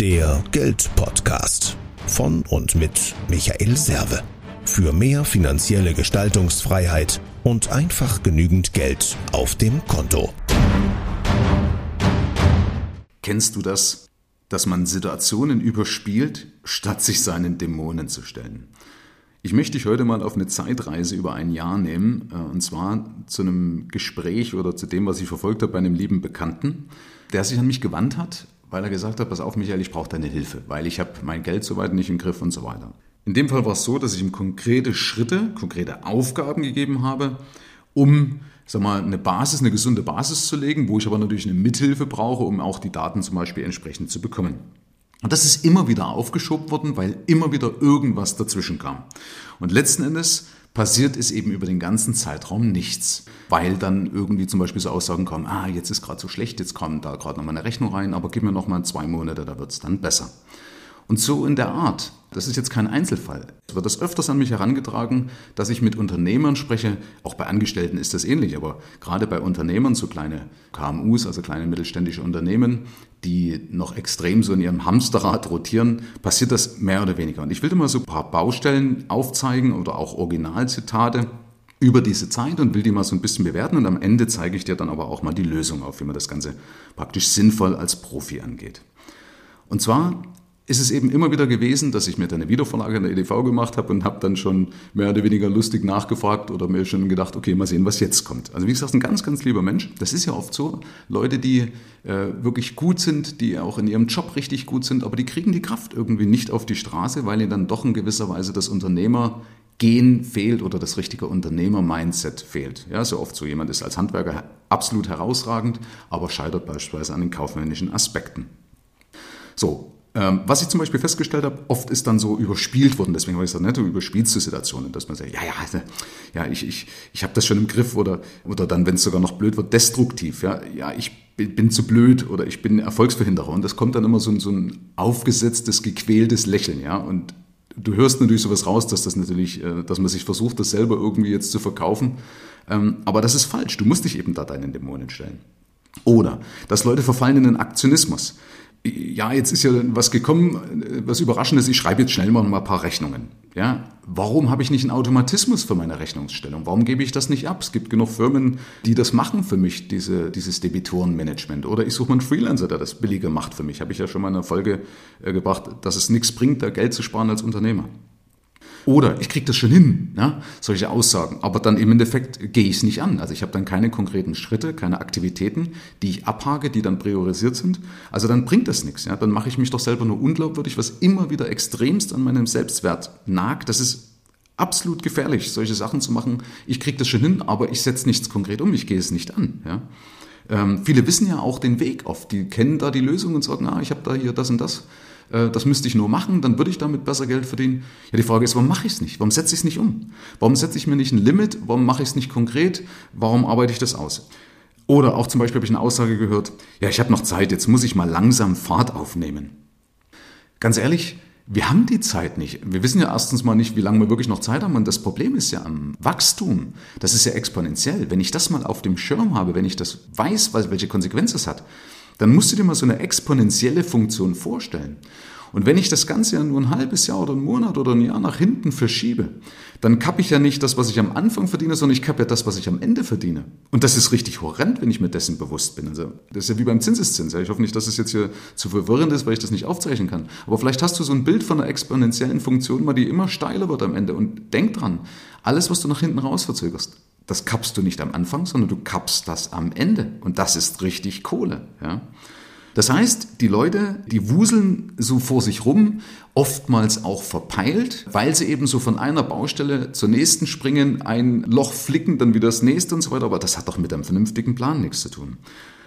Der Geldpodcast von und mit Michael Serve. Für mehr finanzielle Gestaltungsfreiheit und einfach genügend Geld auf dem Konto. Kennst du das, dass man Situationen überspielt, statt sich seinen Dämonen zu stellen? Ich möchte dich heute mal auf eine Zeitreise über ein Jahr nehmen, äh, und zwar zu einem Gespräch oder zu dem, was ich verfolgt habe bei einem lieben Bekannten, der sich an mich gewandt hat weil er gesagt hat, pass auf Michael, ich brauche deine Hilfe, weil ich habe mein Geld soweit nicht im Griff und so weiter. In dem Fall war es so, dass ich ihm konkrete Schritte, konkrete Aufgaben gegeben habe, um sag mal, eine Basis, eine gesunde Basis zu legen, wo ich aber natürlich eine Mithilfe brauche, um auch die Daten zum Beispiel entsprechend zu bekommen. Und das ist immer wieder aufgeschoben worden, weil immer wieder irgendwas dazwischen kam. Und letzten Endes passiert ist eben über den ganzen Zeitraum nichts, weil dann irgendwie zum Beispiel so Aussagen kommen, ah, jetzt ist gerade so schlecht, jetzt kommt da gerade nochmal eine Rechnung rein, aber gib mir nochmal zwei Monate, da wird es dann besser. Und so in der Art, das ist jetzt kein Einzelfall. Es wird das öfters an mich herangetragen, dass ich mit Unternehmern spreche. Auch bei Angestellten ist das ähnlich, aber gerade bei Unternehmern, so kleine KMUs, also kleine mittelständische Unternehmen, die noch extrem so in ihrem Hamsterrad rotieren, passiert das mehr oder weniger. Und ich will dir mal so ein paar Baustellen aufzeigen oder auch Originalzitate über diese Zeit und will die mal so ein bisschen bewerten und am Ende zeige ich dir dann aber auch mal die Lösung auf, wie man das Ganze praktisch sinnvoll als Profi angeht. Und zwar ist es eben immer wieder gewesen, dass ich mir dann eine Wiedervorlage in der EDV gemacht habe und habe dann schon mehr oder weniger lustig nachgefragt oder mir schon gedacht, okay, mal sehen, was jetzt kommt. Also wie gesagt, ein ganz, ganz lieber Mensch. Das ist ja oft so. Leute, die äh, wirklich gut sind, die auch in ihrem Job richtig gut sind, aber die kriegen die Kraft irgendwie nicht auf die Straße, weil ihnen dann doch in gewisser Weise das Unternehmergehen fehlt oder das richtige Unternehmer-Mindset fehlt. Ja, so oft so jemand ist als Handwerker absolut herausragend, aber scheitert beispielsweise an den kaufmännischen Aspekten. So, was ich zum Beispiel festgestellt habe, oft ist dann so überspielt worden, deswegen habe ich gesagt, ne, du überspielst du Situationen, dass man sagt, ja, ja, also, ja, ich, ich, ich habe das schon im Griff oder, oder dann, wenn es sogar noch blöd wird, destruktiv, ja, ja, ich bin, bin zu blöd oder ich bin Erfolgsverhinderer. Und das kommt dann immer so, ein so ein aufgesetztes, gequältes Lächeln, ja, und du hörst natürlich sowas raus, dass das natürlich, äh, dass man sich versucht, das selber irgendwie jetzt zu verkaufen, ähm, aber das ist falsch, du musst dich eben da deinen Dämonen stellen. Oder, dass Leute verfallen in den Aktionismus ja, jetzt ist ja was gekommen, was Überraschendes, ich schreibe jetzt schnell mal ein paar Rechnungen. Ja, warum habe ich nicht einen Automatismus für meine Rechnungsstellung? Warum gebe ich das nicht ab? Es gibt genug Firmen, die das machen für mich, diese, dieses Debitorenmanagement. Oder ich suche mal einen Freelancer, der das billiger macht für mich. Habe ich ja schon mal in der Folge äh, gebracht, dass es nichts bringt, da Geld zu sparen als Unternehmer. Oder ich kriege das schon hin, ja, solche Aussagen. Aber dann im Endeffekt gehe ich es nicht an. Also ich habe dann keine konkreten Schritte, keine Aktivitäten, die ich abhake, die dann priorisiert sind. Also dann bringt das nichts. Ja. Dann mache ich mich doch selber nur unglaubwürdig, was immer wieder extremst an meinem Selbstwert nagt. Das ist absolut gefährlich, solche Sachen zu machen. Ich kriege das schon hin, aber ich setze nichts konkret um, ich gehe es nicht an. Ja. Ähm, viele wissen ja auch den Weg oft, die kennen da die Lösung und sagen, ah, ich habe da hier das und das. Äh, das müsste ich nur machen, dann würde ich damit besser Geld verdienen. Ja, die Frage ist, warum mache ich es nicht? Warum setze ich es nicht um? Warum setze ich mir nicht ein Limit? Warum mache ich es nicht konkret? Warum arbeite ich das aus? Oder auch zum Beispiel habe ich eine Aussage gehört, ja, ich habe noch Zeit, jetzt muss ich mal langsam Fahrt aufnehmen. Ganz ehrlich, wir haben die Zeit nicht. Wir wissen ja erstens mal nicht, wie lange wir wirklich noch Zeit haben. Und das Problem ist ja am Wachstum. Das ist ja exponentiell. Wenn ich das mal auf dem Schirm habe, wenn ich das weiß, welche Konsequenz es hat, dann musst du dir mal so eine exponentielle Funktion vorstellen. Und wenn ich das Ganze ja nur ein halbes Jahr oder einen Monat oder ein Jahr nach hinten verschiebe, dann kappe ich ja nicht das, was ich am Anfang verdiene, sondern ich kappe ja das, was ich am Ende verdiene. Und das ist richtig horrend, wenn ich mir dessen bewusst bin. Also das ist ja wie beim Zinseszins. Ich hoffe nicht, dass es jetzt hier zu verwirrend ist, weil ich das nicht aufzeichnen kann. Aber vielleicht hast du so ein Bild von einer exponentiellen Funktion, mal die immer steiler wird am Ende. Und denk dran, alles, was du nach hinten raus verzögerst, das kappst du nicht am Anfang, sondern du kappst das am Ende. Und das ist richtig Kohle. Ja? Das heißt, die Leute, die wuseln so vor sich rum, oftmals auch verpeilt, weil sie eben so von einer Baustelle zur nächsten springen, ein Loch flicken, dann wieder das nächste und so weiter. Aber das hat doch mit einem vernünftigen Plan nichts zu tun.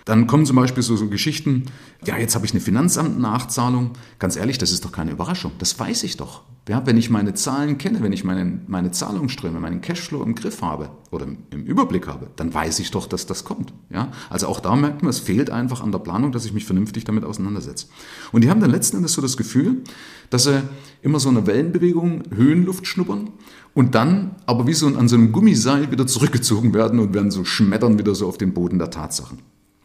Dann kommen zum Beispiel so, so Geschichten, ja, jetzt habe ich eine Finanzamtnachzahlung. Ganz ehrlich, das ist doch keine Überraschung. Das weiß ich doch. Ja, wenn ich meine Zahlen kenne, wenn ich meine, meine Zahlungsströme, meinen Cashflow im Griff habe oder im Überblick habe, dann weiß ich doch, dass das kommt. Ja, also auch da merkt man, es fehlt einfach an der Planung, dass ich mich vernünftig damit auseinandersetze. Und die haben dann letzten Endes so das Gefühl, dass sie immer so eine Wellenbewegung, Höhenluft schnuppern und dann aber wie so an so einem Gummiseil wieder zurückgezogen werden und werden so schmettern wieder so auf den Boden der Tatsachen.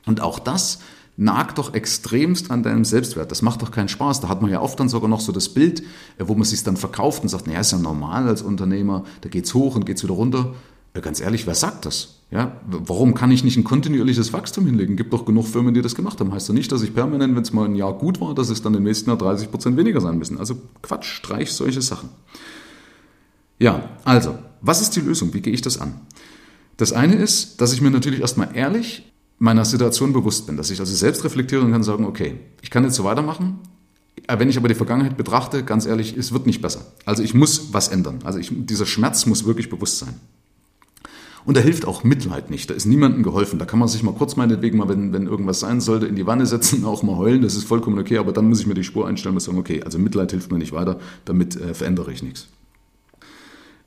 Und auch das nagt doch extremst an deinem Selbstwert. Das macht doch keinen Spaß. Da hat man ja oft dann sogar noch so das Bild, äh, wo man sich dann verkauft und sagt, naja, ist ja normal als Unternehmer, da geht's hoch und geht's wieder runter. Ja, ganz ehrlich, wer sagt das? Ja, warum kann ich nicht ein kontinuierliches Wachstum hinlegen? Gibt doch genug Firmen, die das gemacht haben. Heißt doch nicht, dass ich permanent, wenn es mal ein Jahr gut war, dass es dann im nächsten Jahr 30 Prozent weniger sein müssen. Also Quatsch, streich solche Sachen. Ja, also, was ist die Lösung? Wie gehe ich das an? Das eine ist, dass ich mir natürlich erstmal ehrlich meiner Situation bewusst bin, dass ich also selbst reflektieren kann und sagen, okay, ich kann jetzt so weitermachen, wenn ich aber die Vergangenheit betrachte, ganz ehrlich, es wird nicht besser. Also ich muss was ändern. Also ich, dieser Schmerz muss wirklich bewusst sein. Und da hilft auch Mitleid nicht. Da ist niemandem geholfen. Da kann man sich mal kurz meinetwegen mal, wenn, wenn irgendwas sein sollte, in die Wanne setzen, auch mal heulen. Das ist vollkommen okay. Aber dann muss ich mir die Spur einstellen und sagen, okay, also Mitleid hilft mir nicht weiter. Damit äh, verändere ich nichts.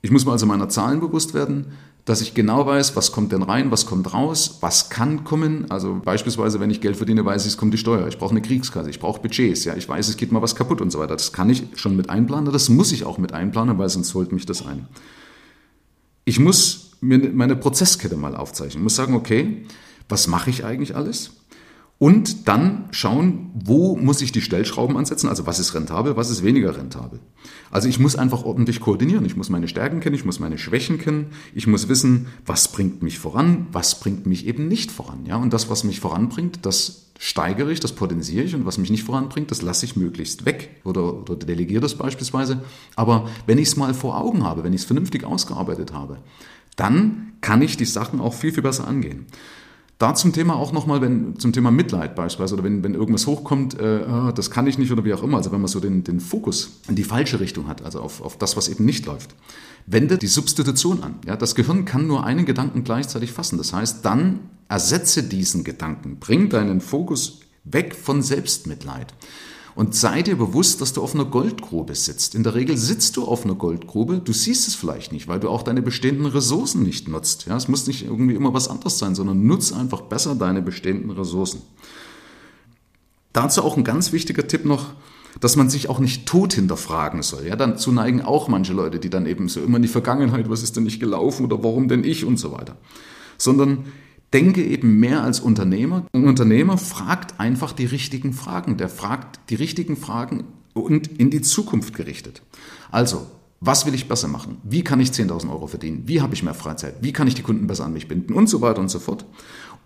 Ich muss mir also meiner Zahlen bewusst werden dass ich genau weiß, was kommt denn rein, was kommt raus, was kann kommen. Also beispielsweise, wenn ich Geld verdiene, weiß ich, es kommt die Steuer. Ich brauche eine Kriegskasse, ich brauche Budgets, ja, ich weiß, es geht mal was kaputt und so weiter. Das kann ich schon mit einplanen, das muss ich auch mit einplanen, weil sonst holt mich das ein. Ich muss mir meine Prozesskette mal aufzeichnen. Ich muss sagen, okay, was mache ich eigentlich alles? Und dann schauen, wo muss ich die Stellschrauben ansetzen, also was ist rentabel, was ist weniger rentabel. Also ich muss einfach ordentlich koordinieren. Ich muss meine Stärken kennen, ich muss meine Schwächen kennen, ich muss wissen, was bringt mich voran, was bringt mich eben nicht voran. Ja? Und das, was mich voranbringt, das steigere ich, das potenziere ich und was mich nicht voranbringt, das lasse ich möglichst weg oder, oder delegiere das beispielsweise. Aber wenn ich es mal vor Augen habe, wenn ich es vernünftig ausgearbeitet habe, dann kann ich die Sachen auch viel, viel besser angehen. Da zum Thema auch nochmal, wenn zum Thema Mitleid beispielsweise oder wenn, wenn irgendwas hochkommt, äh, ah, das kann ich nicht oder wie auch immer, also wenn man so den, den Fokus in die falsche Richtung hat, also auf, auf das, was eben nicht läuft, wende die Substitution an. Ja, das Gehirn kann nur einen Gedanken gleichzeitig fassen. Das heißt, dann ersetze diesen Gedanken, bring deinen Fokus weg von Selbstmitleid. Und sei dir bewusst, dass du auf einer Goldgrube sitzt. In der Regel sitzt du auf einer Goldgrube, du siehst es vielleicht nicht, weil du auch deine bestehenden Ressourcen nicht nutzt. Ja, es muss nicht irgendwie immer was anderes sein, sondern nutz einfach besser deine bestehenden Ressourcen. Dazu auch ein ganz wichtiger Tipp noch, dass man sich auch nicht tot hinterfragen soll. Ja, dazu neigen auch manche Leute, die dann eben so immer in die Vergangenheit, was ist denn nicht gelaufen oder warum denn ich und so weiter. Sondern denke eben mehr als Unternehmer. Ein Unternehmer fragt einfach die richtigen Fragen. Der fragt die richtigen Fragen und in die Zukunft gerichtet. Also, was will ich besser machen? Wie kann ich 10.000 Euro verdienen? Wie habe ich mehr Freizeit? Wie kann ich die Kunden besser an mich binden? Und so weiter und so fort.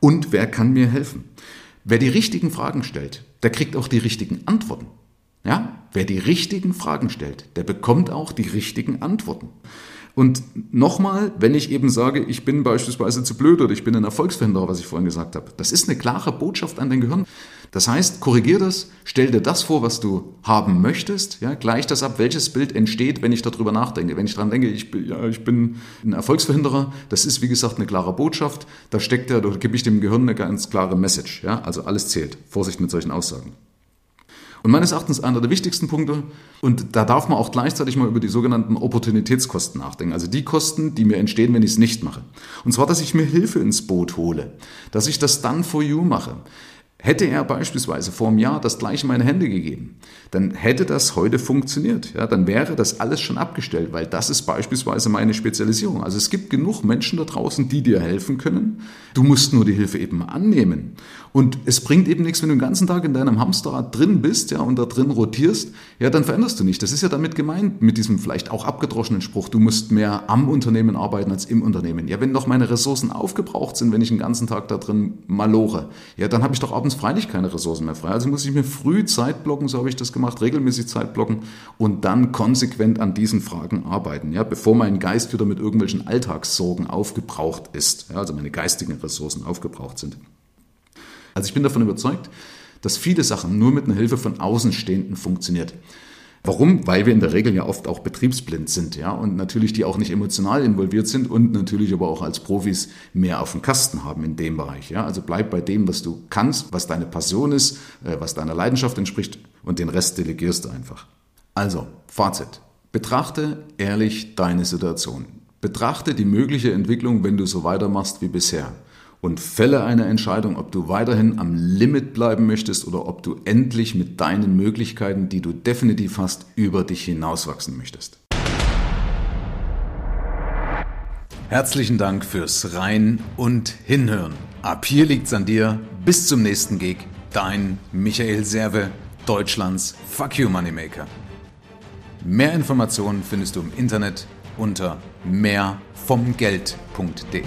Und wer kann mir helfen? Wer die richtigen Fragen stellt, der kriegt auch die richtigen Antworten. Ja? Wer die richtigen Fragen stellt, der bekommt auch die richtigen Antworten. Und nochmal, wenn ich eben sage, ich bin beispielsweise zu blöd oder ich bin ein Erfolgsverhinderer, was ich vorhin gesagt habe, das ist eine klare Botschaft an dein Gehirn. Das heißt, korrigier das, stell dir das vor, was du haben möchtest, ja, gleich das ab, welches Bild entsteht, wenn ich darüber nachdenke. Wenn ich daran denke, ich bin, ja, ich bin ein Erfolgsverhinderer, das ist wie gesagt eine klare Botschaft, da steckt ja, da gebe ich dem Gehirn eine ganz klare Message, ja, also alles zählt. Vorsicht mit solchen Aussagen. Und meines Erachtens einer der wichtigsten Punkte, und da darf man auch gleichzeitig mal über die sogenannten Opportunitätskosten nachdenken, also die Kosten, die mir entstehen, wenn ich es nicht mache. Und zwar, dass ich mir Hilfe ins Boot hole, dass ich das dann for you mache, Hätte er beispielsweise vor einem Jahr das gleiche meine Hände gegeben, dann hätte das heute funktioniert. Ja, dann wäre das alles schon abgestellt, weil das ist beispielsweise meine Spezialisierung. Also es gibt genug Menschen da draußen, die dir helfen können. Du musst nur die Hilfe eben annehmen. Und es bringt eben nichts, wenn du den ganzen Tag in deinem Hamsterrad drin bist, ja, und da drin rotierst, ja, dann veränderst du nicht. Das ist ja damit gemeint, mit diesem vielleicht auch abgedroschenen Spruch, du musst mehr am Unternehmen arbeiten als im Unternehmen. Ja, wenn doch meine Ressourcen aufgebraucht sind, wenn ich den ganzen Tag da drin malore, ja, dann habe ich doch abends abends freilich keine Ressourcen mehr frei. Also muss ich mir früh Zeit blocken, so habe ich das gemacht, regelmäßig Zeit blocken und dann konsequent an diesen Fragen arbeiten, ja, bevor mein Geist wieder mit irgendwelchen Alltagssorgen aufgebraucht ist, ja, also meine geistigen Ressourcen aufgebraucht sind. Also ich bin davon überzeugt, dass viele Sachen nur mit einer Hilfe von Außenstehenden funktioniert. Warum? Weil wir in der Regel ja oft auch betriebsblind sind, ja, und natürlich die auch nicht emotional involviert sind und natürlich aber auch als Profis mehr auf dem Kasten haben in dem Bereich, ja. Also bleib bei dem, was du kannst, was deine Passion ist, äh, was deiner Leidenschaft entspricht und den Rest delegierst du einfach. Also, Fazit. Betrachte ehrlich deine Situation. Betrachte die mögliche Entwicklung, wenn du so weitermachst wie bisher und fälle eine Entscheidung, ob du weiterhin am Limit bleiben möchtest oder ob du endlich mit deinen Möglichkeiten, die du definitiv hast, über dich hinauswachsen möchtest. Herzlichen Dank fürs Rein und Hinhören. Ab hier liegt's an dir. Bis zum nächsten Gig. Dein Michael Serve, Deutschlands Fuck You Moneymaker. Mehr Informationen findest du im Internet unter mehrvomgeld.de.